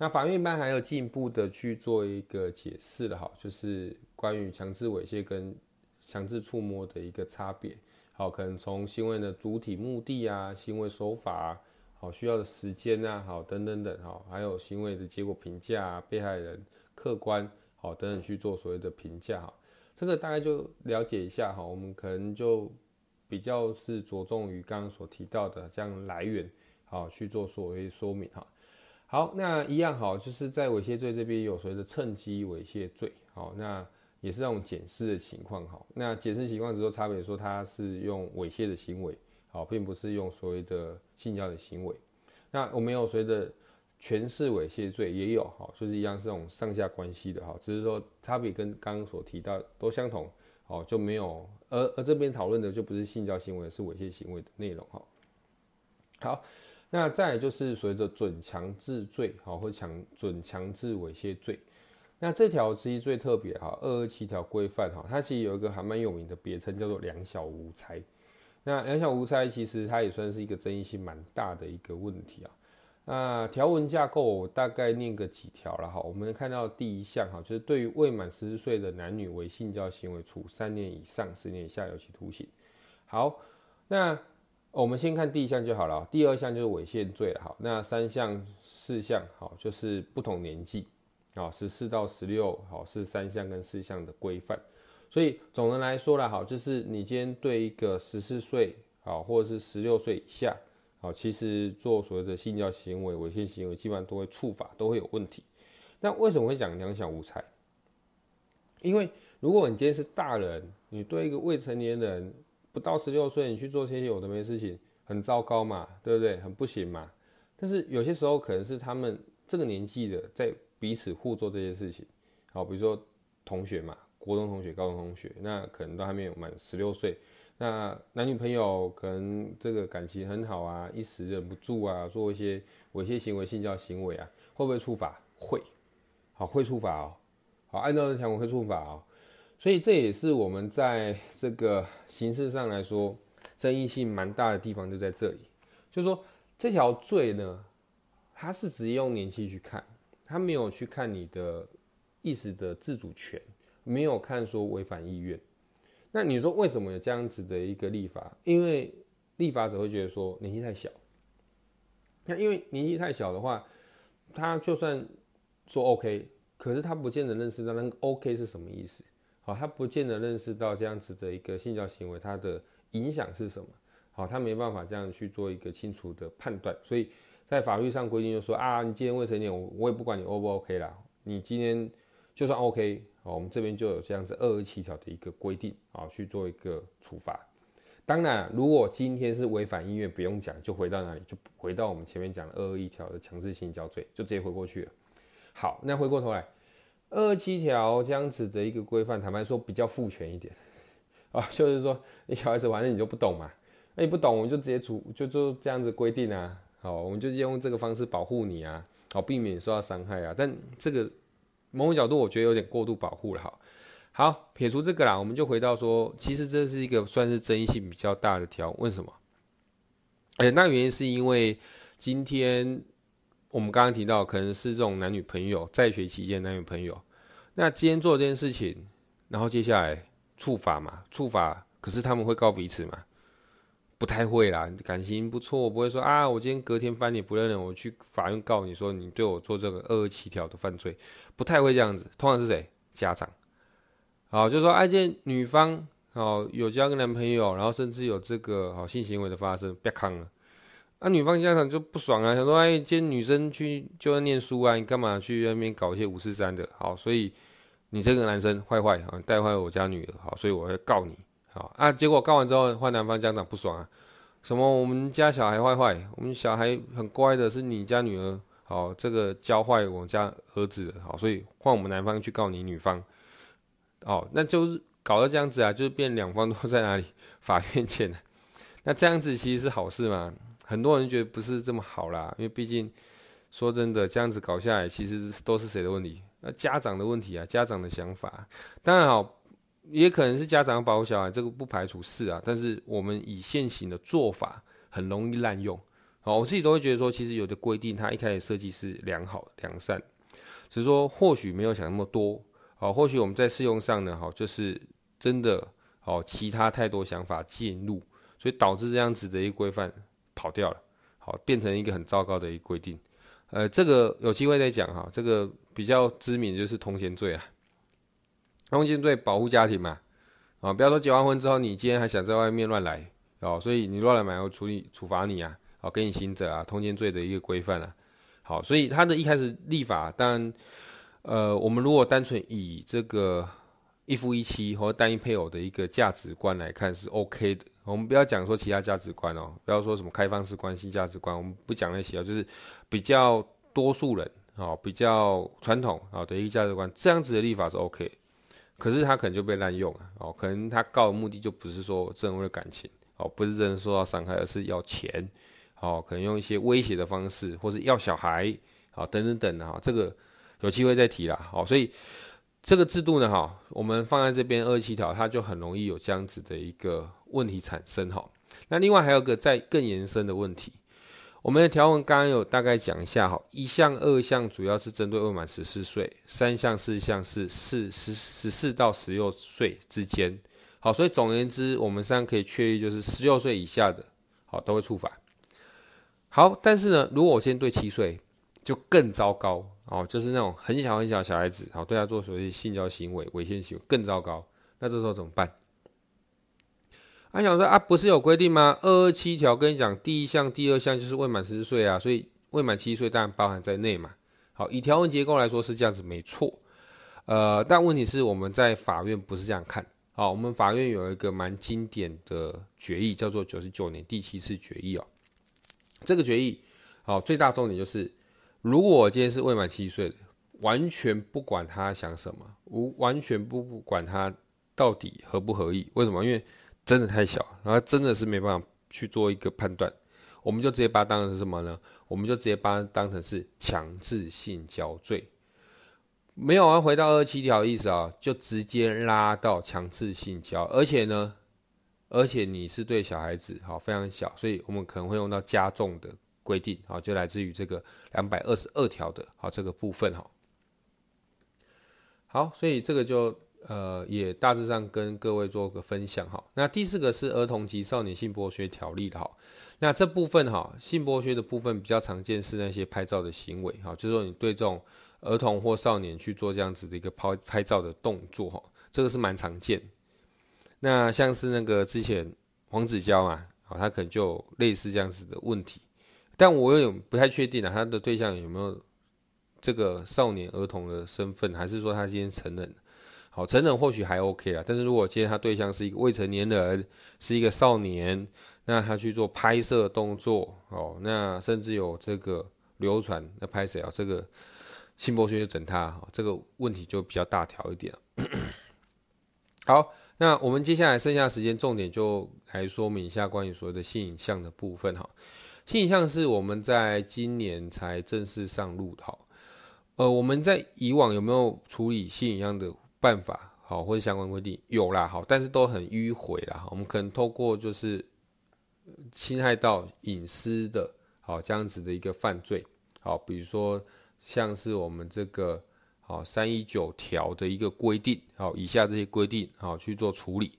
那法院一般还有进一步的去做一个解释的哈，就是关于强制猥亵跟强制触摸的一个差别。好，可能从行为的主体目的啊、行为手法啊、好需要的时间啊、好等等等哈，还有行为的结果评价啊、被害人客观好等等去做所谓的评价哈。这个大概就了解一下哈，我们可能就比较是着重于刚刚所提到的这样来源好去做所谓说明哈。好，那一样好，就是在猥亵罪这边有所谓的趁机猥亵罪，好，那也是那种检视的情况，好，那检视情况只是差别说它是用猥亵的行为，好，并不是用所谓的性交的行为。那我们有所谓的权势猥亵罪也有，好，就是一样是这种上下关系的，哈，只是说差别跟刚刚所提到都相同，好，就没有，而而这边讨论的就不是性交行为，是猥亵行为的内容，哈，好。那再就是所谓的准强制罪，好，或强准强制猥亵罪。那这条其实最特别哈，二二七条规范哈，它其实有一个还蛮有名的别称，叫做两小无猜。那两小无猜其实它也算是一个争议性蛮大的一个问题啊。那条文架构我大概念个几条了哈。我们看到第一项哈，就是对于未满十四岁的男女为性交行为，处三年以上十年以下有期徒刑。好，那。我们先看第一项就好了，第二项就是猥亵罪了。好，那三项、四项，好，就是不同年纪，好，十四到十六，好，是三项跟四项的规范。所以总的来说了，好，就是你今天对一个十四岁，好，或者是十六岁以下，好，其实做所谓的性交行为、猥亵行为，基本上都会触法，都会有问题。那为什么会讲两小无猜？因为如果你今天是大人，你对一个未成年人，不到十六岁，你去做这些有的没事情，很糟糕嘛，对不对？很不行嘛。但是有些时候可能是他们这个年纪的在彼此互做这些事情，好，比如说同学嘛，国中同学、高中同学，那可能都还没有满十六岁，那男女朋友可能这个感情很好啊，一时忍不住啊，做一些猥亵行为、性交行为啊，会不会触法？会，好，会触法哦，好，按照这条文会触法哦。所以这也是我们在这个形式上来说争议性蛮大的地方，就在这里。就是说这条罪呢，它是直接用年纪去看，它没有去看你的意识的自主权，没有看说违反意愿。那你说为什么有这样子的一个立法？因为立法者会觉得说年纪太小。那因为年纪太小的话，他就算说 OK，可是他不见得认识到那个 OK 是什么意思。好，他不见得认识到这样子的一个性交行为，它的影响是什么？好，他没办法这样去做一个清楚的判断，所以在法律上规定就说啊，你今天未成年，我我也不管你 O 不 OK 啦，你今天就算 OK，好，我们这边就有这样子二二七条的一个规定，啊，去做一个处罚。当然，如果今天是违反意愿，不用讲，就回到哪里，就回到我们前面讲的二二一条的强制性交罪，就直接回过去了。好，那回过头来。二七条这样子的一个规范，坦白说比较父权一点啊，就是说你小孩子反正你就不懂嘛，那你不懂我们就直接处就就这样子规定啊，好，我们就用这个方式保护你啊，好，避免受到伤害啊。但这个某种角度我觉得有点过度保护了，好，好，撇除这个啦，我们就回到说，其实这是一个算是争议性比较大的条，为什么？哎，那原因是因为今天。我们刚刚提到，可能是这种男女朋友在学期间男女朋友，那今天做这件事情，然后接下来触法嘛，触法，可是他们会告彼此嘛？不太会啦，感情不错，不会说啊，我今天隔天翻脸不认人，我去法院告你说你对我做这个二二七条的犯罪，不太会这样子。通常是谁？家长，好，就说哎，见女方哦有交个男朋友，然后甚至有这个好性行为的发生，别康了。那、女方家长就不爽啊，想说：“哎，今天女生去就要念书啊，你干嘛去那边搞一些五四三的？好，所以你这个男生坏坏啊，带坏我家女儿，好，所以我要告你。好啊，结果告完之后，换男方家长不爽啊，什么我们家小孩坏坏，我们小孩很乖的，是你家女儿好，这个教坏我家儿子的，好，所以换我们男方去告你女方。哦，那就是搞到这样子啊，就是变两方都在哪里法院见了。那这样子其实是好事嘛？很多人觉得不是这么好啦，因为毕竟说真的，这样子搞下来，其实都是谁的问题？那家长的问题啊，家长的想法。当然好，也可能是家长保护小孩，这个不排除是啊。但是我们以现行的做法，很容易滥用。好，我自己都会觉得说，其实有的规定它一开始设计是良好良善，只是说或许没有想那么多，好，或许我们在适用上呢，好，就是真的好，其他太多想法介入，所以导致这样子的一个规范跑掉了，好，变成一个很糟糕的一个规定。呃，这个有机会再讲哈，这个比较知名就是通奸罪啊，通奸罪保护家庭嘛，啊，不要说结完婚之后你今天还想在外面乱来哦，所以你乱来买要处理处罚你啊。好，给你刑责啊，通奸罪的一个规范啊。好，所以他的一开始立法，当然，呃，我们如果单纯以这个一夫一妻或者单一配偶的一个价值观来看是 OK 的。我们不要讲说其他价值观哦，不要说什么开放式关系价值观，我们不讲那些啊，就是比较多数人啊，比较传统啊的一个价值观，这样子的立法是 OK。可是他可能就被滥用了哦，可能他告的目的就不是说真为了感情哦，不是真的受到伤害，而是要钱。哦，可能用一些威胁的方式，或是要小孩，好，等等等的哈，这个有机会再提啦。好，所以这个制度呢，哈，我们放在这边二十七条，它就很容易有这样子的一个问题产生哈。那另外还有个再更延伸的问题，我们的条文刚刚有大概讲一下哈，一项、二项主要是针对未满十四岁，三项、四项是四十十四到十六岁之间。好，所以总而言之，我们现在可以确立就是十六岁以下的，好，都会处罚。好，但是呢，如果我先对七岁，就更糟糕哦，就是那种很小很小的小孩子，好，对他做所谓性交行为、猥亵行为更糟糕，那这时候怎么办？他、想说啊，不是有规定吗？二二七条跟你讲，第一项、第二项就是未满十四岁啊，所以未满七岁当然包含在内嘛。好，以条文结构来说是这样子，没错。呃，但问题是我们在法院不是这样看。好，我们法院有一个蛮经典的决议，叫做九十九年第七次决议哦。这个决议，好，最大重点就是，如果我今天是未满七岁的，完全不管他想什么，无完全不管他到底合不合意，为什么？因为真的太小，然后真的是没办法去做一个判断，我们就直接把它当成什么呢？我们就直接把它当成是强制性交罪，没有啊回到二十七条的意思啊，就直接拉到强制性交，而且呢。而且你是对小孩子好非常小，所以我们可能会用到加重的规定，好，就来自于这个两百二十二条的好这个部分哈。好，所以这个就呃也大致上跟各位做个分享哈。那第四个是儿童及少年性剥削条例的哈。那这部分哈性剥削的部分比较常见是那些拍照的行为哈，就是说你对这种儿童或少年去做这样子的一个拍拍照的动作哈，这个是蛮常见。那像是那个之前黄子佼啊，好，他可能就类似这样子的问题，但我有点不太确定啊，他的对象有没有这个少年儿童的身份，还是说他今天成人？好，成人或许还 OK 啦，但是如果今天他对象是一个未成年人，是一个少年，那他去做拍摄动作，哦，那甚至有这个流传，那拍谁啊？这个性剥削就整他，这个问题就比较大条一点。好。那我们接下来剩下时间，重点就来说明一下关于所谓的性影像的部分哈。性影像是我们在今年才正式上路的哈。呃，我们在以往有没有处理性影像的办法好，或者相关规定？有啦，好，但是都很迂回啦。我们可能透过就是侵害到隐私的，好这样子的一个犯罪，好，比如说像是我们这个。好，三一九条的一个规定，好，以下这些规定，好去做处理。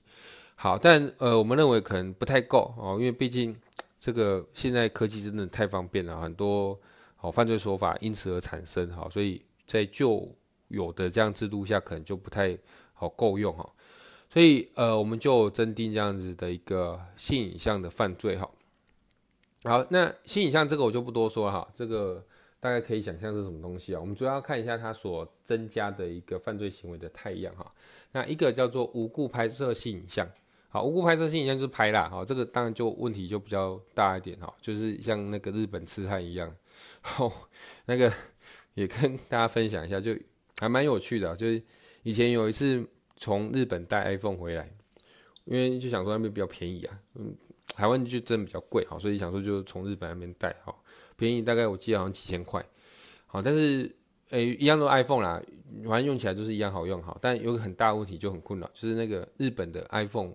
好，但呃，我们认为可能不太够哦，因为毕竟这个现在科技真的太方便了，很多好犯罪手法因此而产生，好，所以在旧有的这样制度下，可能就不太好够用哈。所以呃，我们就增订这样子的一个性影像的犯罪哈。好，那性影像这个我就不多说了哈，这个。大概可以想象是什么东西啊？我们主要看一下它所增加的一个犯罪行为的态样哈。那一个叫做无故拍摄性影像，好，无故拍摄性影像就是拍啦，好，这个当然就问题就比较大一点哈，就是像那个日本痴汉一样，好，那个也跟大家分享一下，就还蛮有趣的，就是以前有一次从日本带 iPhone 回来，因为就想说那边比较便宜啊，嗯，台湾就真的比较贵，好，所以想说就从日本那边带，好。便宜大概我记得好像几千块，好，但是诶、一样都 iPhone 啦，反正用起来都是一样好用，好，但有个很大的问题就很困扰，就是那个日本的 iPhone，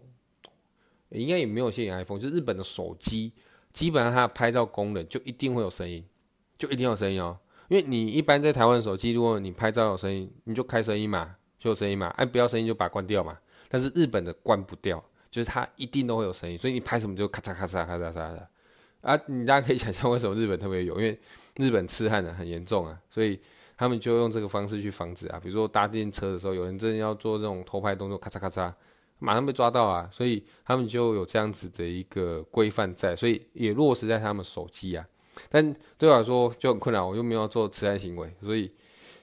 应该也没有限于 iPhone，就日本的手机基本上它的拍照功能就一定会有声音，就一定有声音哦。因为你一般在台湾手机，如果你拍照有声音，你就开声音嘛，就有声音嘛。哎，不要声音就把它关掉嘛。但是日本的关不掉，就是它一定都会有声音，所以你拍什么就咔嚓咔嚓咔嚓嚓的。啊，你大家可以想象为什么日本特别有，因为日本痴汉的很严重啊，所以他们就用这个方式去防止啊。比如说搭电车的时候，有人真的要做这种偷拍动作，咔嚓咔嚓，马上被抓到啊。所以他们就有这样子的一个规范在，所以也落实在他们手机啊。但对我来说就很困扰，我又没有做慈善行为，所以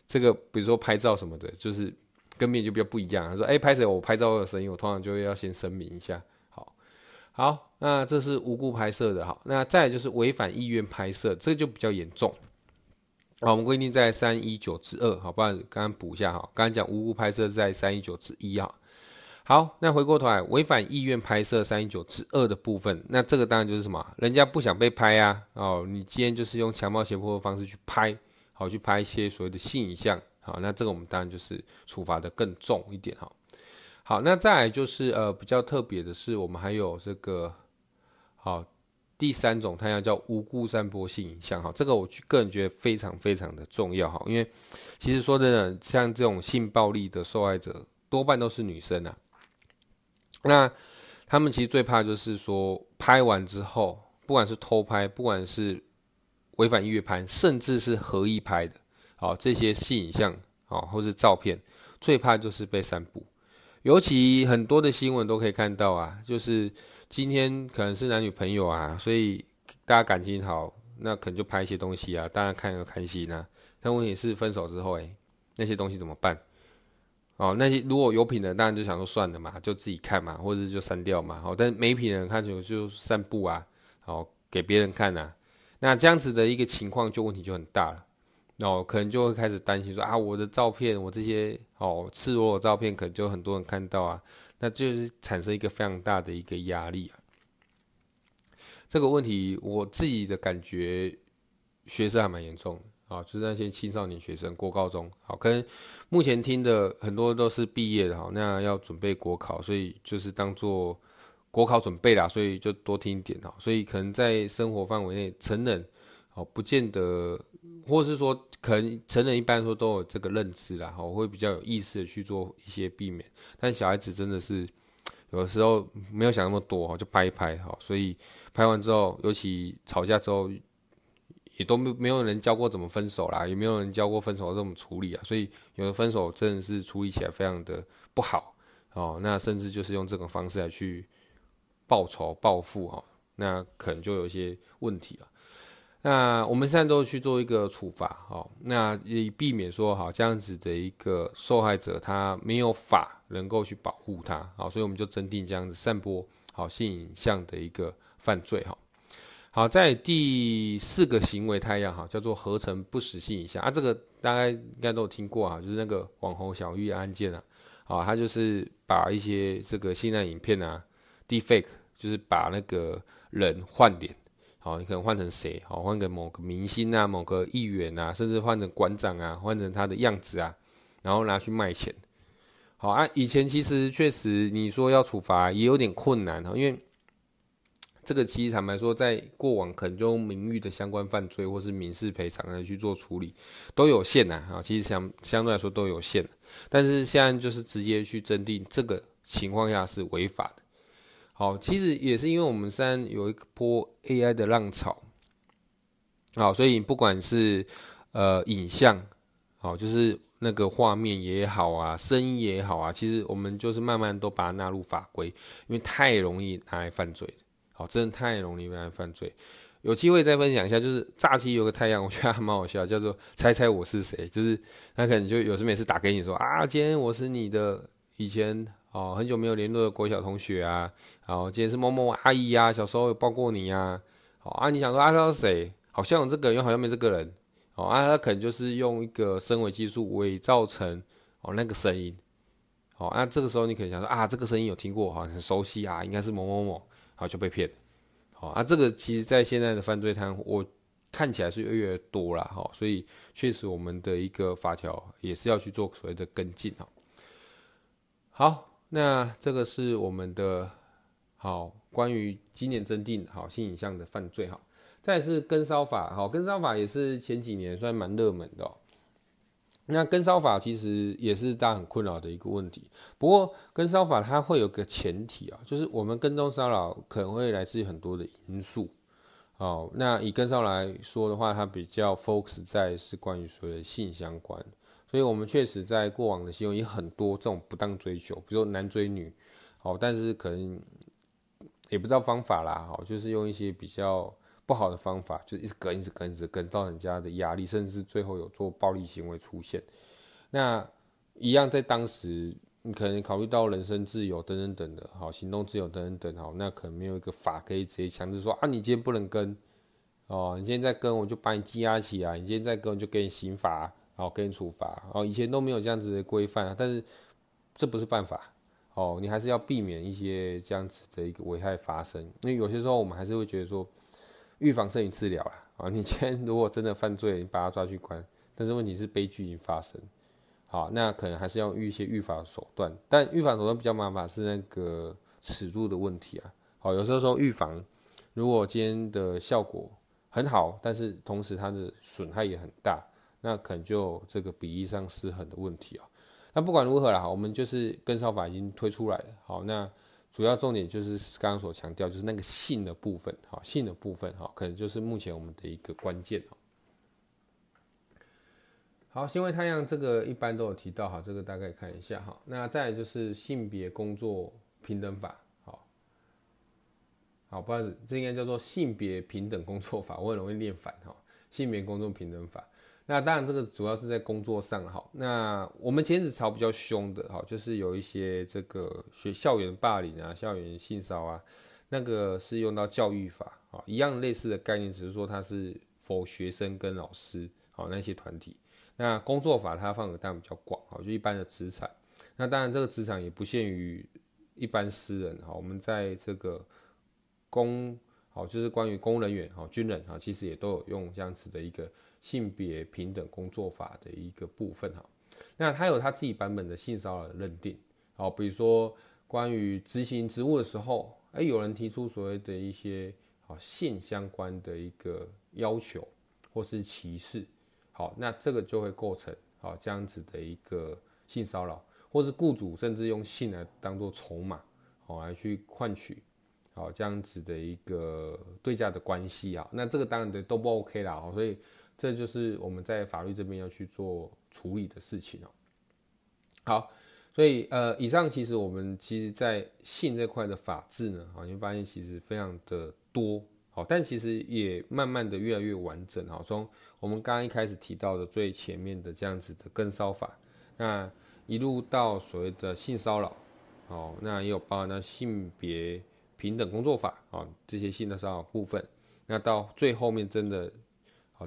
这个比如说拍照什么的，就是跟别人就比较不一样。他说：“哎，拍谁？我拍照的声音，我通常就会要先声明一下。”好，好，那这是无故拍摄的，好，那再就是违反意愿拍摄，这就比较严重。好，我们规定在三一九之二，好，不然刚刚补一下哈，刚刚讲无故拍摄在三一九之一啊。好，那回过头来，违反意愿拍摄三一九之二的部分，那这个当然就是什么？人家不想被拍啊，哦，你今天就是用强暴胁迫的方式去拍，好，去拍一些所谓的性影像，好，那这个我们当然就是处罚的更重一点哈。好，那再来就是呃比较特别的是，我们还有这个好第三种，它要叫无故散播性影像，哈，这个我个人觉得非常非常的重要哈，因为其实说真的，像这种性暴力的受害者多半都是女生啊。那他们其实最怕就是说，拍完之后，不管是偷拍，不管是违反意愿拍，甚至是合意拍的，好，这些性影像，哦，或是照片，最怕就是被散布。尤其很多的新闻都可以看到啊，就是今天可能是男女朋友啊，所以大家感情好，那可能就拍一些东西啊，大家看个开心啊。但问题是分手之后，诶，那些东西怎么办？哦，那些如果有品的，当然就想说算了嘛，就自己看嘛，或者就删掉嘛。好，但是没品的人看就就散步啊，好给别人看啊。那这样子的一个情况，就问题就很大了。哦，可能就会开始担心说啊，我的照片，我这些哦赤裸裸照片，可能就很多人看到啊，那就是产生一个非常大的一个压力啊。这个问题，我自己的感觉，学生还蛮严重的。啊，就是那些青少年学生，过高中，好，可能目前听的很多都是毕业的，好，那要准备国考，所以就是当做国考准备啦，所以就多听一点，哈，所以可能在生活范围内，成人，哦，不见得，或是说，可能成人一般说都有这个认知啦，好，会比较有意识的去做一些避免，但小孩子真的是有的时候没有想那么多，哈，就拍一拍，哈，所以拍完之后，尤其吵架之后。也都没没有人教过怎么分手啦，也没有人教过分手怎么处理啊，所以有的分手真的是处理起来非常的不好哦，那甚至就是用这种方式来去报仇报复哦，那可能就有一些问题了。那我们现在都去做一个处罚哦，那也避免说哈这样子的一个受害者他没有法能够去保护他，好，所以我们就认定这样子散播好性影像的一个犯罪哈。好，在第四个行为，它一样哈，叫做合成不实性影像啊。这个大概应该都有听过啊，就是那个网红小玉案件啊。啊，他就是把一些这个性爱影片啊，defake，就是把那个人换脸，好，你可能换成谁，好，换个某个明星啊，某个议员啊，甚至换成馆长啊，换成他的样子啊，然后拿去卖钱。好啊，以前其实确实你说要处罚也有点困难啊，因为。这个其实坦白说，在过往可能就名誉的相关犯罪或是民事赔偿来去做处理，都有限呐啊，其实相相对来说都有限。但是现在就是直接去认定这个情况下是违法的。好，其实也是因为我们现在有一波 AI 的浪潮，好，所以不管是呃影像，好，就是那个画面也好啊，声音也好啊，其实我们就是慢慢都把它纳入法规，因为太容易拿来犯罪。好，真的太容易被人犯罪。有机会再分享一下，就是诈欺有个太阳，我觉得还蛮好笑，叫做猜猜我是谁。就是他可能就有时每次打给你说啊，今天我是你的以前哦很久没有联络的国小同学啊，然后，今天是某某阿姨啊，小时候有抱过你啊，好啊，你想说啊他是谁？好像有这个人，又好像没这个人。哦啊，他可能就是用一个声伪技术伪造成哦那个声音。好，那这个时候你可能想说啊，这个声音有听过，好像很熟悉啊，应该是某某某。好，就被骗，好啊，这个其实，在现在的犯罪摊，我看起来是越来越多了，哈，所以确实我们的一个法条也是要去做所谓的跟进，哈。好，那这个是我们的好，关于今年增定好性影像的犯罪哈，再是跟骚法好，跟骚法也是前几年算蛮热门的哦。那跟骚法其实也是大家很困扰的一个问题。不过跟骚法它会有个前提啊，就是我们跟踪骚扰可能会来自于很多的因素。哦，那以跟骚来说的话，它比较 focus 在是关于所谓的性相关。所以我们确实在过往的新闻也很多这种不当追求，比如说男追女，好，但是可能也不知道方法啦，好，就是用一些比较。不好的方法就是一直跟，一直跟，一直跟，造成人家的压力，甚至最后有做暴力行为出现。那一样在当时，你可能考虑到人身自由等等等的，好，行动自由等等等，好，那可能没有一个法可以直接强制说啊，你今天不能跟，哦，你今天再跟我就把你羁押起来，你今天再跟我就给你刑罚，好，给你处罚，哦，以前都没有这样子的规范，但是这不是办法，哦，你还是要避免一些这样子的一个危害发生，因为有些时候我们还是会觉得说。预防胜于治疗啦，啊，你今天如果真的犯罪，你把他抓去关，但是问题是悲剧已经发生，好，那可能还是要用一些预防手段，但预防手段比较麻烦是那个尺度的问题啊，好，有时候说预防，如果今天的效果很好，但是同时它的损害也很大，那可能就这个比例上失衡的问题啊，那不管如何啦，我们就是跟烧法已经推出来了，好，那。主要重点就是刚刚所强调，就是那个性的部分，哈，性的部分，哈，可能就是目前我们的一个关键，好，行为太阳这个一般都有提到，哈，这个大概看一下，哈。那再来就是性别工作平等法，好，好，不好意思，这应该叫做性别平等工作法，我很容易念反，哈，性别工作平等法。那当然，这个主要是在工作上哈。那我们前阵子吵比较凶的哈，就是有一些这个学校园霸凌啊、校园性骚啊，那个是用到教育法啊，一样类似的概念，只是说它是否学生跟老师好那些团体。那工作法它范围当然比较广哈，就一般的职场。那当然这个职场也不限于一般私人哈，我们在这个公好就是关于公人员哈、军人哈，其实也都有用这样子的一个。性别平等工作法的一个部分哈，那它有它自己版本的性骚扰的认定，好，比如说关于执行职务的时候，哎，有人提出所谓的一些好性相关的一个要求或是歧视，好，那这个就会构成好这样子的一个性骚扰，或是雇主甚至用性来当做筹码，好来去换取好这样子的一个对价的关系啊，那这个当然的都不 OK 啦，所以。这就是我们在法律这边要去做处理的事情哦。好，所以呃，以上其实我们其实，在性这块的法制呢，啊，你会发现其实非常的多，好，但其实也慢慢的越来越完整，好，从我们刚刚一开始提到的最前面的这样子的跟骚法，那一路到所谓的性骚扰，哦，那也有包含那性别平等工作法，啊，这些性的骚扰部分，那到最后面真的。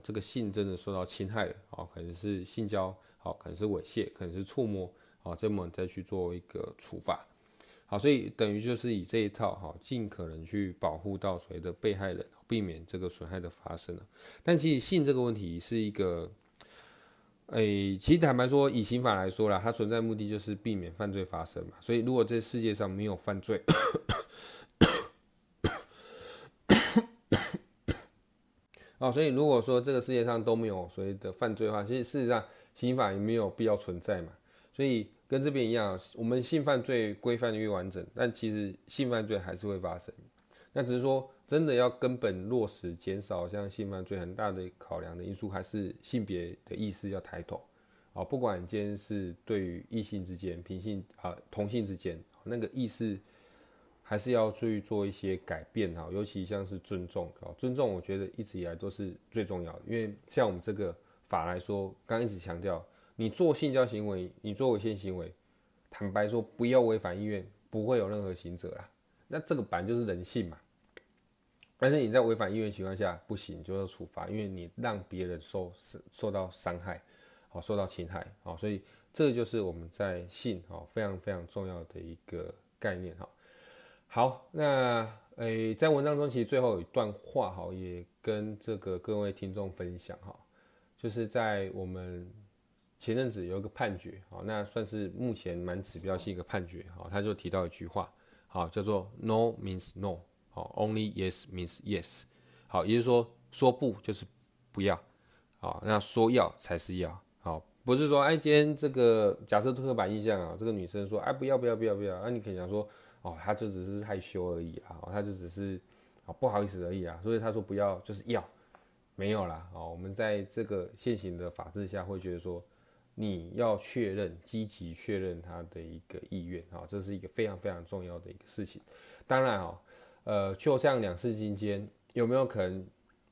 这个性真的受到侵害了，啊，可能是性交，好，可能是猥亵，可能是触摸，好，这么再去做一个处罚，好，所以等于就是以这一套，哈，尽可能去保护到所谓的被害人，避免这个损害的发生。但其实性这个问题是一个，哎，其实坦白说，以刑法来说啦，它存在目的就是避免犯罪发生嘛。所以如果这世界上没有犯罪，哦，所以如果说这个世界上都没有所谓的犯罪的话，其实事实上刑法也没有必要存在嘛。所以跟这边一样，我们性犯罪规范越完整，但其实性犯罪还是会发生。那只是说真的要根本落实减少像性犯罪，很大的考量的因素还是性别的意识要抬头。啊，不管今天是对于异性之间、平性啊、同性之间，那个意识。还是要去做一些改变哈，尤其像是尊重啊，尊重我觉得一直以来都是最重要的。因为像我们这个法来说，刚一直强调，你做性交行为，你做猥亵行为，坦白说不要违反意愿，不会有任何刑责啦。那这个本来就是人性嘛。但是你在违反意愿情况下不行，就要处罚，因为你让别人受受到伤害，好受到侵害，好，所以这就是我们在性哦非常非常重要的一个概念哈。好，那诶、在文章中其实最后有一段话哈，也跟这个各位听众分享哈，就是在我们前阵子有一个判决，好，那算是目前蛮指标性一个判决，好，他就提到一句话，好，叫做 No means no，好，Only yes means yes，好，也就是说说不就是不要，好，那说要才是要，好，不是说哎，今天这个假设刻板印象啊，这个女生说哎不要不要不要不要，那你可以讲说哦，他就只是害羞而已啊，他就只是啊不好意思而已啊，所以他说不要就是要，没有啦，哦，我们在这个现行的法制下会觉得说。你要确认，积极确认他的一个意愿，哈，这是一个非常非常重要的一个事情。当然，哈，呃，就像两性之间有没有可能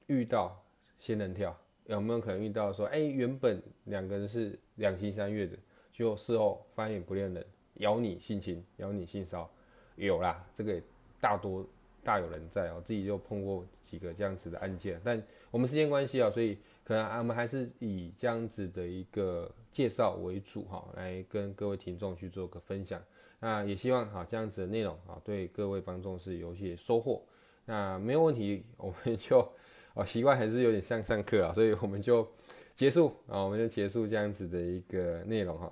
遇到仙人跳？有没有可能遇到说，哎，原本两个人是两情相悦的，就事后翻脸不认人，咬你性侵，咬你性骚，有啦，这个大多大有人在哦，自己就碰过几个这样子的案件。但我们时间关系啊，所以。可能我们还是以这样子的一个介绍为主哈，来跟各位听众去做个分享。那也希望哈这样子的内容啊，对各位观众是有些收获。那没有问题，我们就 哦习惯还是有点像上课啊，所以我们就结束啊，我们就结束这样子的一个内容哈。